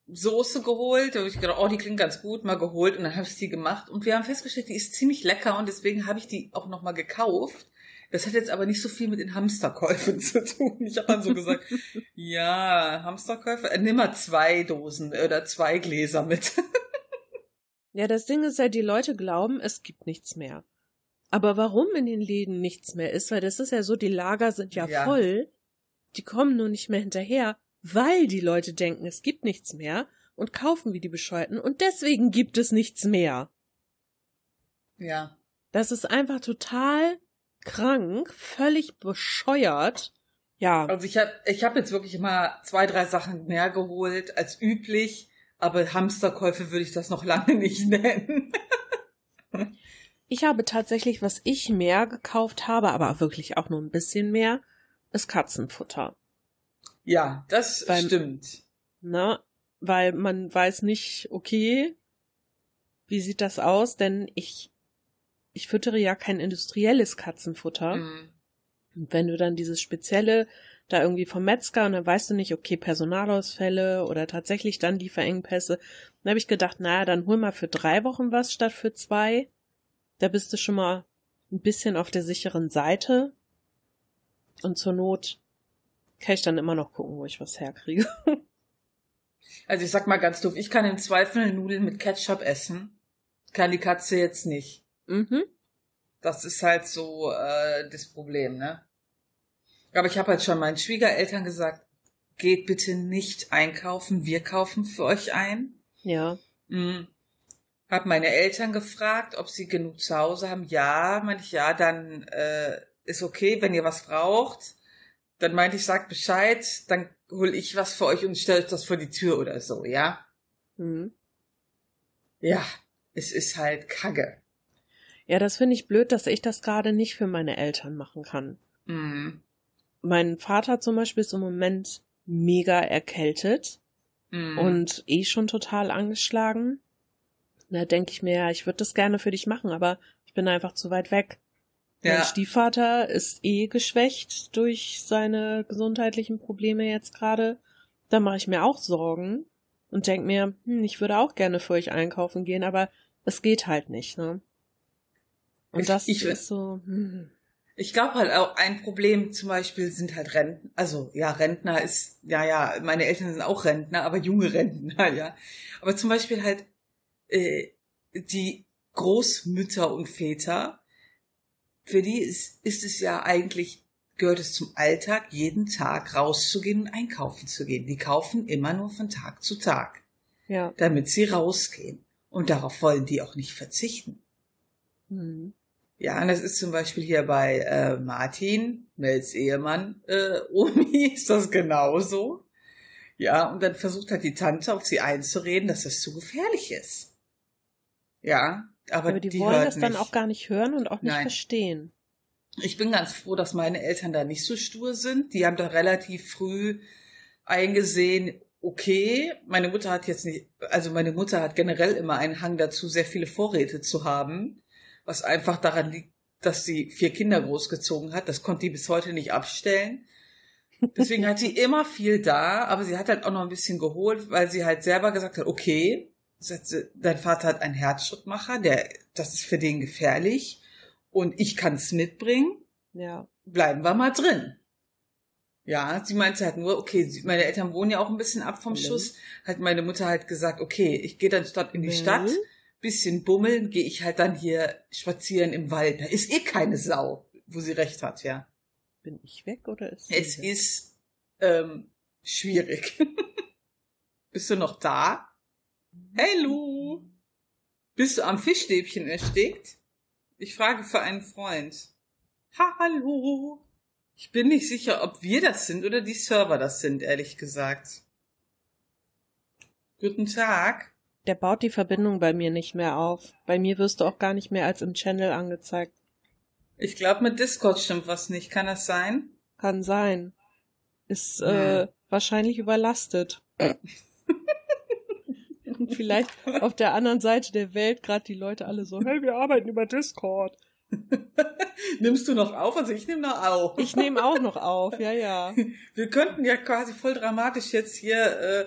Soße geholt, da habe ich gedacht, oh, die klingt ganz gut, mal geholt und dann habe ich die gemacht und wir haben festgestellt, die ist ziemlich lecker und deswegen habe ich die auch noch mal gekauft das hat jetzt aber nicht so viel mit den Hamsterkäufen *laughs* zu tun. Ich habe dann so gesagt, *laughs* ja, Hamsterkäufe, äh, nimm mal zwei Dosen oder zwei Gläser mit. *laughs* ja, das Ding ist ja, die Leute glauben, es gibt nichts mehr. Aber warum in den Läden nichts mehr ist, weil das ist ja so, die Lager sind ja, ja. voll, die kommen nur nicht mehr hinterher, weil die Leute denken, es gibt nichts mehr und kaufen wie die Bescheuten und deswegen gibt es nichts mehr. Ja. Das ist einfach total krank, völlig bescheuert. Ja. Also ich habe ich hab jetzt wirklich mal zwei, drei Sachen mehr geholt als üblich, aber Hamsterkäufe würde ich das noch lange nicht *laughs* nennen. Ich habe tatsächlich, was ich mehr gekauft habe, aber wirklich auch nur ein bisschen mehr, ist Katzenfutter. Ja, das Weil- stimmt. Ne? Weil man weiß nicht, okay, wie sieht das aus? Denn ich, ich füttere ja kein industrielles Katzenfutter. Mhm. Und wenn du dann dieses spezielle da irgendwie vom Metzger und dann weißt du nicht, okay, Personalausfälle oder tatsächlich dann Lieferengpässe, dann habe ich gedacht, naja, dann hol mal für drei Wochen was statt für zwei. Da bist du schon mal ein bisschen auf der sicheren Seite. Und zur Not kann ich dann immer noch gucken, wo ich was herkriege. *laughs* Also ich sag mal ganz doof, ich kann im Zweifel Nudeln mit Ketchup essen. Kann die Katze jetzt nicht. mhm. Das ist halt so äh, das Problem, ne? Aber ich habe halt schon meinen Schwiegereltern gesagt, geht bitte nicht einkaufen, wir kaufen für euch ein. Ja. Mhm. Hab meine Eltern gefragt, ob sie genug zu Hause haben. Ja, meinte ich, ja, dann äh, ist okay, wenn ihr was braucht. Dann meinte ich, sagt Bescheid, dann hol ich was für euch und stelle das vor die Tür oder so, ja? Mhm. Ja, es ist halt Kacke. Ja, das finde ich blöd, dass ich das gerade nicht für meine Eltern machen kann. Mhm. Mein Vater zum Beispiel ist im Moment mega erkältet. Mhm. und eh schon total angeschlagen. Da denke ich mir, ja, ich würde das gerne für dich machen, aber ich bin einfach zu weit weg. Mein ja, Stiefvater ist eh geschwächt durch seine gesundheitlichen Probleme jetzt gerade. Da mache ich mir auch Sorgen und denk mir, hm, ich würde auch gerne für euch einkaufen gehen, aber es geht halt nicht, ne? Und Ich- das ich- ist so, hm, ich glaube halt auch ein Problem zum Beispiel sind halt Rentner. Also ja, Rentner ist, ja, ja, meine Eltern sind auch Rentner, aber junge *laughs* Rentner, ja. Aber zum Beispiel halt äh, die Großmütter und Väter, für die ist, ist es ja eigentlich, gehört es zum Alltag, jeden Tag rauszugehen und einkaufen zu gehen. Die kaufen immer nur von Tag zu Tag, ja. damit sie rausgehen. Und darauf wollen die auch nicht verzichten. Hm. Ja, und das ist zum Beispiel hier bei äh, Martin, Mels Ehemann, äh, *laughs* Omi, ist das genauso. Ja, und dann versucht halt die Tante auf sie einzureden, dass das zu gefährlich ist. Ja, aber, Aber die, die wollen das dann nicht. auch gar nicht hören und auch nicht Nein. verstehen. Ich bin ganz froh, dass meine Eltern da nicht so stur sind. Die haben da relativ früh eingesehen, okay, meine Mutter hat jetzt nicht, also meine Mutter hat generell immer einen Hang dazu, sehr viele Vorräte zu haben, was einfach daran liegt, dass sie vier Kinder großgezogen hat. Das konnte die bis heute nicht abstellen. Deswegen hat sie immer viel da, aber sie hat halt auch noch ein bisschen geholt, weil sie halt selber gesagt hat, okay, dein Vater hat einen Herzschrittmacher, der, das ist für den gefährlich und ich kann es mitbringen, Ja. bleiben wir mal drin. Ja, sie meinte halt nur, okay, meine Eltern wohnen ja auch ein bisschen ab vom Mhm. Schuss, hat meine Mutter halt gesagt, okay, ich gehe dann statt in die Mhm. Stadt, bisschen bummeln, gehe ich halt dann hier spazieren im Wald. Da ist eh keine Sau, wo sie recht hat, ja. Bin ich weg oder ist sie Es weg? ist ähm, schwierig. *laughs* Bist du noch da? Hey Lu! Bist du am Fischstäbchen erstickt? Ich frage für einen Freund. Hallo! Ich bin nicht sicher, ob wir das sind oder die Server das sind, ehrlich gesagt. Guten Tag. Der baut die Verbindung bei mir nicht mehr auf. Bei mir wirst du auch gar nicht mehr als im Channel angezeigt. Ich glaube, mit Discord stimmt was nicht. Kann das sein? Kann sein. Ist Ja. äh, wahrscheinlich überlastet. *laughs* Und Vielleicht auf der anderen Seite der Welt gerade die Leute alle so, hey, wir arbeiten über Discord. *laughs* Nimmst du noch auf? Also ich nehme noch auf. Ich nehme auch noch auf, ja, ja. *laughs* Wir könnten ja quasi voll dramatisch jetzt hier äh,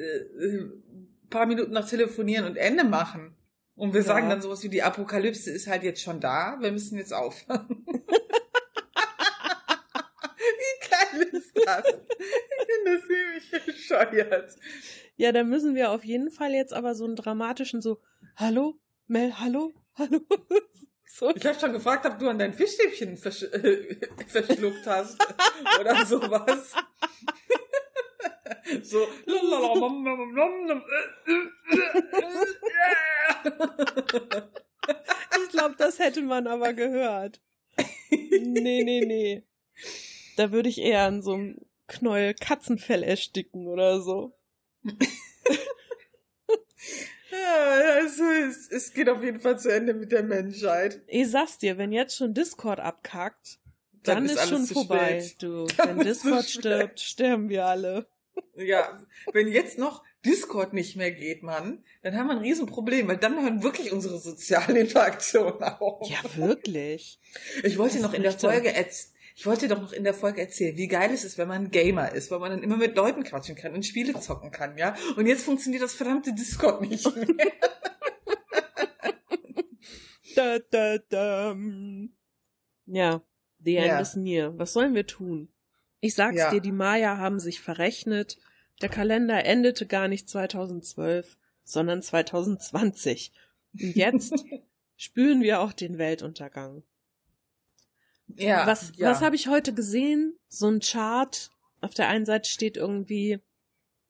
äh, ein paar Minuten noch telefonieren und Ende machen. Und wir Ja. sagen dann sowas wie die Apokalypse ist halt jetzt schon da, wir müssen jetzt aufhören. *laughs* wie geil ist das? Ich finde das ziemlich bescheuert. Ja, da müssen wir auf jeden Fall jetzt aber so einen dramatischen so, hallo, Mel, hallo, hallo. *laughs* So. Ich habe schon gefragt, ob du an dein Fischstäbchen versch äh, *laughs* verschluckt hast oder sowas. so. Ich glaube, das hätte man aber gehört. Nee, nee, nee. Da würde ich eher an so einem Knäuel Katzenfell ersticken oder so. Ja, das ist so es, es geht auf jeden Fall zu Ende mit der Menschheit. Ich sag's dir, wenn jetzt schon Discord abkackt, dann, Dann ist ist, schon vorbei. spät. Du, *laughs* Dann wenn Discord stirbt, sterben wir alle. Ja, wenn jetzt noch Discord nicht mehr geht, Mann, dann haben wir ein Riesenproblem, weil dann hören wirklich unsere sozialen *laughs* Interaktionen auf. Ja, wirklich. Ich wollte noch in der echt so. Ich wollte doch noch in der Folge erzählen, wie geil es ist, wenn man ein Gamer ist, weil man dann immer mit Leuten quatschen kann und Spiele zocken kann, ja? Und jetzt funktioniert das verdammte Discord nicht mehr. *laughs* Da, da, da. Ja, the end Ja. is near. Was sollen wir tun? Ich sag's Ja. dir, die Maya haben sich verrechnet. Der Kalender endete gar nicht 2012, sondern 2020. Und jetzt *laughs* spüren wir auch den Weltuntergang. Ja. was ja. was habe ich heute gesehen? So ein Chart. Auf der einen Seite steht irgendwie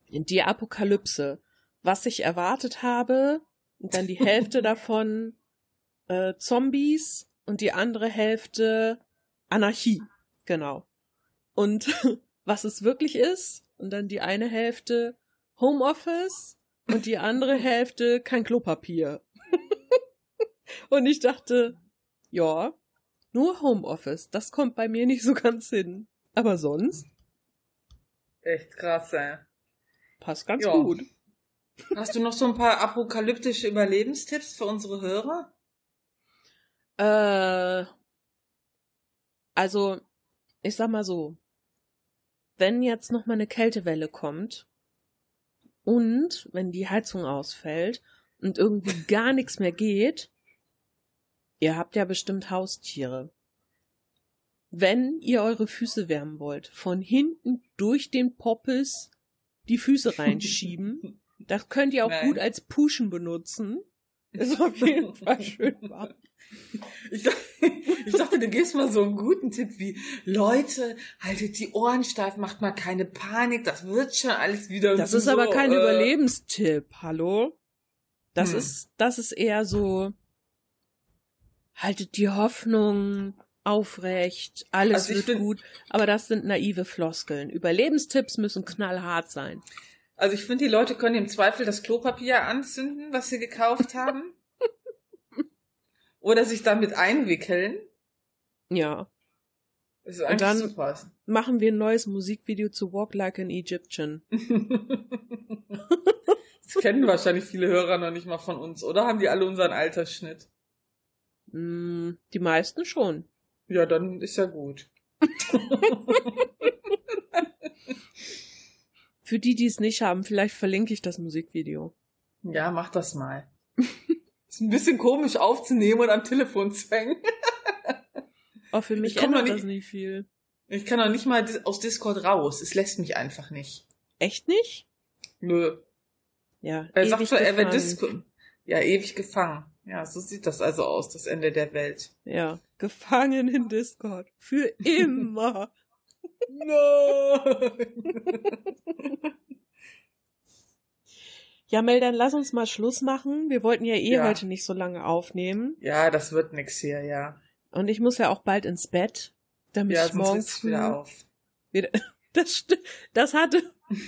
die Apokalypse. Was ich erwartet habe, und dann die Hälfte *laughs* davon äh, Zombies und die andere Hälfte Anarchie. Genau. Und *laughs* was es wirklich ist, und dann die eine Hälfte Homeoffice und die andere *laughs* Hälfte kein Klopapier. und ich dachte, ja, nur Homeoffice, das kommt bei mir nicht so ganz hin. Aber sonst Echt krass, ey. passt ganz Ja. gut. Hast du noch so ein paar apokalyptische Überlebenstipps für unsere Hörer? Äh, also, ich sag mal so, wenn jetzt noch mal eine Kältewelle kommt und wenn die Heizung ausfällt und irgendwie gar nichts mehr geht, ihr habt ja bestimmt Haustiere. Wenn ihr eure Füße wärmen wollt, von hinten durch den Poppes die Füße *laughs* reinschieben, das könnt ihr auch Nein. gut als Puschen benutzen. Ist auf jeden *laughs* Fall schön warm. Ich dachte, ich dachte, du gibst mal so einen guten Tipp wie, Leute, haltet die Ohren steif, macht mal keine Panik, das wird schon alles wieder Das so, ist aber kein äh, Überlebenstipp, hallo? Das Hm. ist, das ist eher so, haltet die Hoffnung aufrecht, alles Also wird find- gut, aber das sind naive Floskeln. Überlebenstipps müssen knallhart sein. Also ich finde, die Leute können im Zweifel das Klopapier anzünden, was sie gekauft haben. *laughs* Oder sich damit einwickeln. Ja. Das ist eigentlich dann- super. Machen wir ein neues Musikvideo zu Walk Like an Egyptian. *laughs* das kennen wahrscheinlich viele Hörer noch nicht mal von uns, oder? Haben die alle unseren Altersschnitt? Mm, die meisten schon. Ja, dann ist ja gut. *laughs* Für die, die es nicht haben, vielleicht verlinke ich das Musikvideo. Ja, mach das mal. *laughs* ist ein bisschen komisch aufzunehmen und am Telefon zu hängen. *laughs* Auch für mich ändert nicht- das nicht viel. Ich kann auch nicht mal aus Discord raus. Es lässt mich einfach nicht. Echt nicht? Nö. Ja, Er sagt schon, er wird gefangen. Discord. Ja, ewig gefangen. Ja, so sieht das also aus, das Ende der Welt. Ja, gefangen in Discord. Für *laughs* immer. Nein. *laughs* ja, Mel, dann lass uns mal Schluss machen. Wir wollten ja eh Ja. heute nicht so lange aufnehmen. ja, das wird nix hier, ja. Und ich muss ja auch bald ins Bett, damit Ja, ich morgen früh wieder auf. wieder. *laughs* Das, das hatte.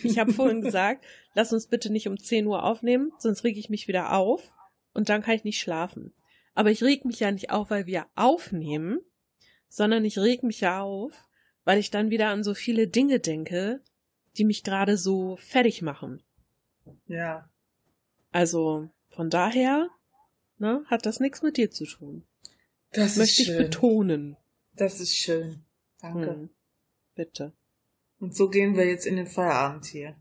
Ich habe vorhin gesagt, lass uns bitte nicht um 10 Uhr aufnehmen, sonst reg ich mich wieder auf und dann kann ich nicht schlafen. Aber ich reg mich ja nicht auf, weil wir aufnehmen, sondern ich reg mich ja auf, weil ich dann wieder an so viele Dinge denke, die mich gerade so fertig machen. Ja. Also von daher ne, hat das nichts mit dir zu tun. Das Möchte ich schön. betonen. Das ist schön. Danke. Hm. Bitte. Und so gehen wir jetzt in den Feierabend hier.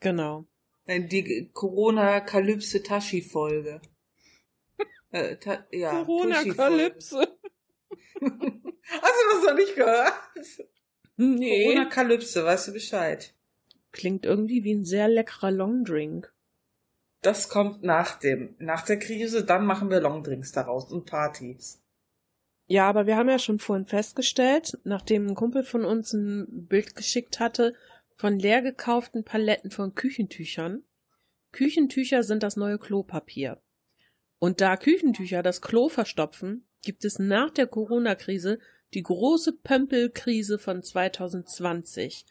Genau. In die Corona-Kalypse-Tashi-Folge. Äh, ja, Corona-Kalypse. *laughs* Hast du das noch nicht gehört? Nee. Corona-Kalypse, weißt du Bescheid. Klingt irgendwie wie ein sehr leckerer Longdrink. Das kommt nach dem, nach der Krise, dann machen wir Longdrinks daraus und Partys. Ja, aber wir haben ja schon vorhin festgestellt, nachdem ein Kumpel von uns ein Bild geschickt hatte von leer gekauften Paletten von Küchentüchern. Küchentücher sind das neue Klopapier. Und da Küchentücher das Klo verstopfen, gibt es nach der Corona-Krise die große Pömpelkrise von 2020.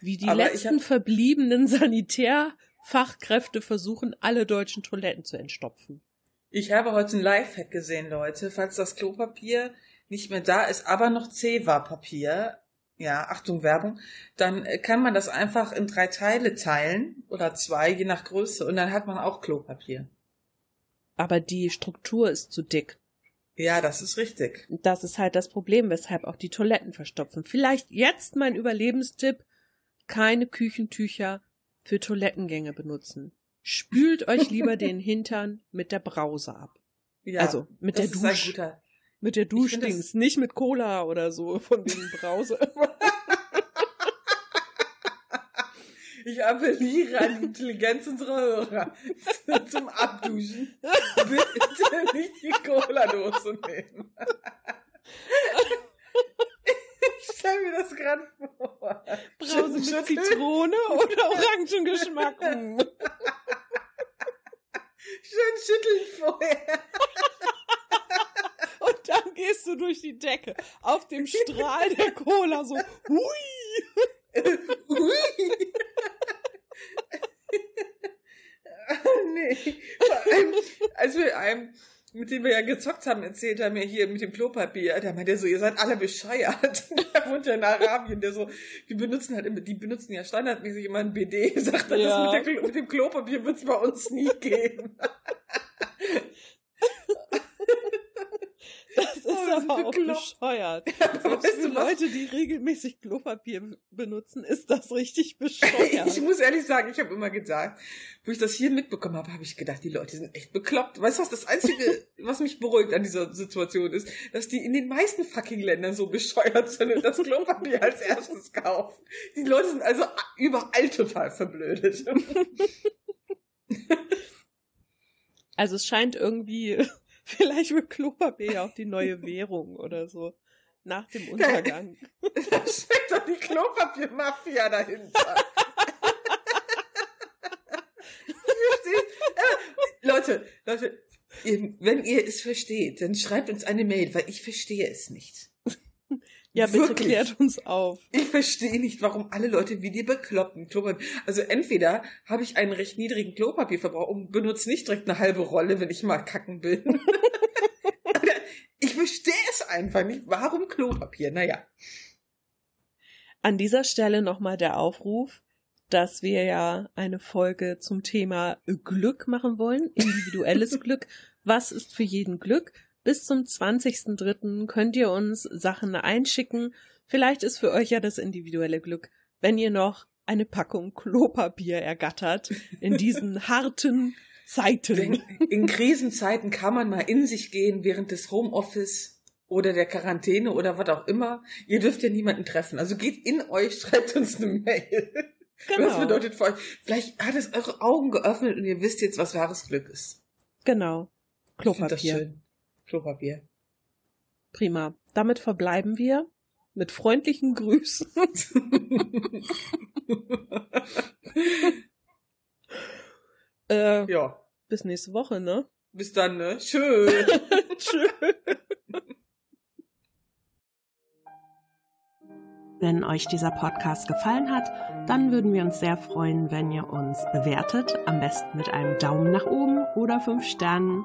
Wie die Aber letzten hab- verbliebenen Sanitärfachkräfte versuchen, alle deutschen Toiletten zu entstopfen. Ich habe heute ein Lifehack gesehen, Leute. Falls das Klopapier nicht mehr da ist, aber noch Zewa-Papier, ja, Achtung Werbung, dann äh, kann man das einfach in drei Teile teilen oder zwei, je nach Größe, und dann hat man auch Klopapier. Aber die Struktur ist zu dick. Ja, das ist richtig. Das ist halt das Problem, weshalb auch die Toiletten verstopfen. Vielleicht jetzt mein Überlebenstipp, keine Küchentücher für Toilettengänge benutzen. Spült euch lieber *laughs* den Hintern mit der Brause ab. Ja, also mit der das ist ein Dusch, guter. mit der Duschdings, nicht mit Cola oder so von wegen Brause. *laughs* Ich appelliere an die Intelligenz unserer Hörer *laughs* zum Abduschen. Bitte nicht die Cola-Dose nehmen. Ich stelle mir das gerade vor. Brause mit. Zitrone oder Orangengeschmack. *laughs* Schön schütteln vorher. Und dann gehst du durch die Decke auf dem Strahl der Cola so. Hui! *laughs* Ui. *laughs* nee. Vor allem, als wir einem, mit dem wir ja gezockt haben, erzählt haben, ja hier mit dem Klopapier, da meinte er so, ihr seid alle bescheuert. *laughs* Der wohnt ja in Arabien, der so, die benutzen halt immer, die benutzen ja standardmäßig immer ein BD, *laughs* sagt er, Ja. das mit, der, mit dem Klopapier wird's bei uns nie geben. Das ist aber auch bescheuert. *laughs* Aber Selbst weißt für? Leute, die regelmäßig Klopapier benutzen, ist das richtig *laughs* Ich bescheuert. muss ehrlich sagen, ich habe immer gedacht, wo ich das hier mitbekommen habe, habe ich gedacht, die Leute sind echt bekloppt. Weißt du was, das Einzige, *laughs* was mich beruhigt an dieser Situation ist, dass die in den meisten fucking Ländern so bescheuert sind und das Klopapier als erstes kaufen. Die Leute sind also überall total verblödet. Also es scheint irgendwie, *laughs* vielleicht wird Klopapier ja auch die neue *laughs* Währung oder so. Nach dem Untergang. *laughs* da steckt doch die Klopapier-Mafia dahinter. Äh, Leute, Leute, wenn ihr es versteht, dann schreibt uns eine Mail, weil ich verstehe es nicht. Ja, bitte Wirklich. klärt uns auf. Ich verstehe nicht, warum alle Leute wie die bekloppten Klopapier. Also entweder habe ich einen recht niedrigen Klopapierverbrauch und benutze nicht direkt eine halbe Rolle, wenn ich mal kacken bin. *laughs* Oder ich verstehe es einfach nicht. Warum Klopapier? Naja. An dieser Stelle nochmal der Aufruf, dass wir ja eine Folge zum Thema Glück machen wollen, individuelles *laughs* Glück. Was ist für jeden Glück? Bis zum 20.03. könnt ihr uns Sachen einschicken. Vielleicht ist für euch ja das individuelle Glück, wenn ihr noch eine Packung *laughs* Klopapier ergattert in diesen *laughs* harten Zeiten. In Krisenzeiten kann man mal in sich gehen während des Homeoffice oder der Quarantäne oder was auch immer. Ihr dürft ja niemanden treffen. Also geht in euch, *laughs* schreibt uns eine Mail. Genau. Was bedeutet für euch? Vielleicht hat es eure Augen geöffnet und ihr wisst jetzt, was wahres Glück ist. Genau. Find das Klopapier. Klopapier. Prima. Damit verbleiben wir mit freundlichen Grüßen. *laughs* äh, ja. bis nächste Woche, ne? Bis dann, ne? Schön. *laughs* Tschüss. Wenn euch dieser Podcast gefallen hat, dann würden wir uns sehr freuen, wenn ihr uns bewertet, am besten mit einem Daumen nach oben oder fünf Sternen.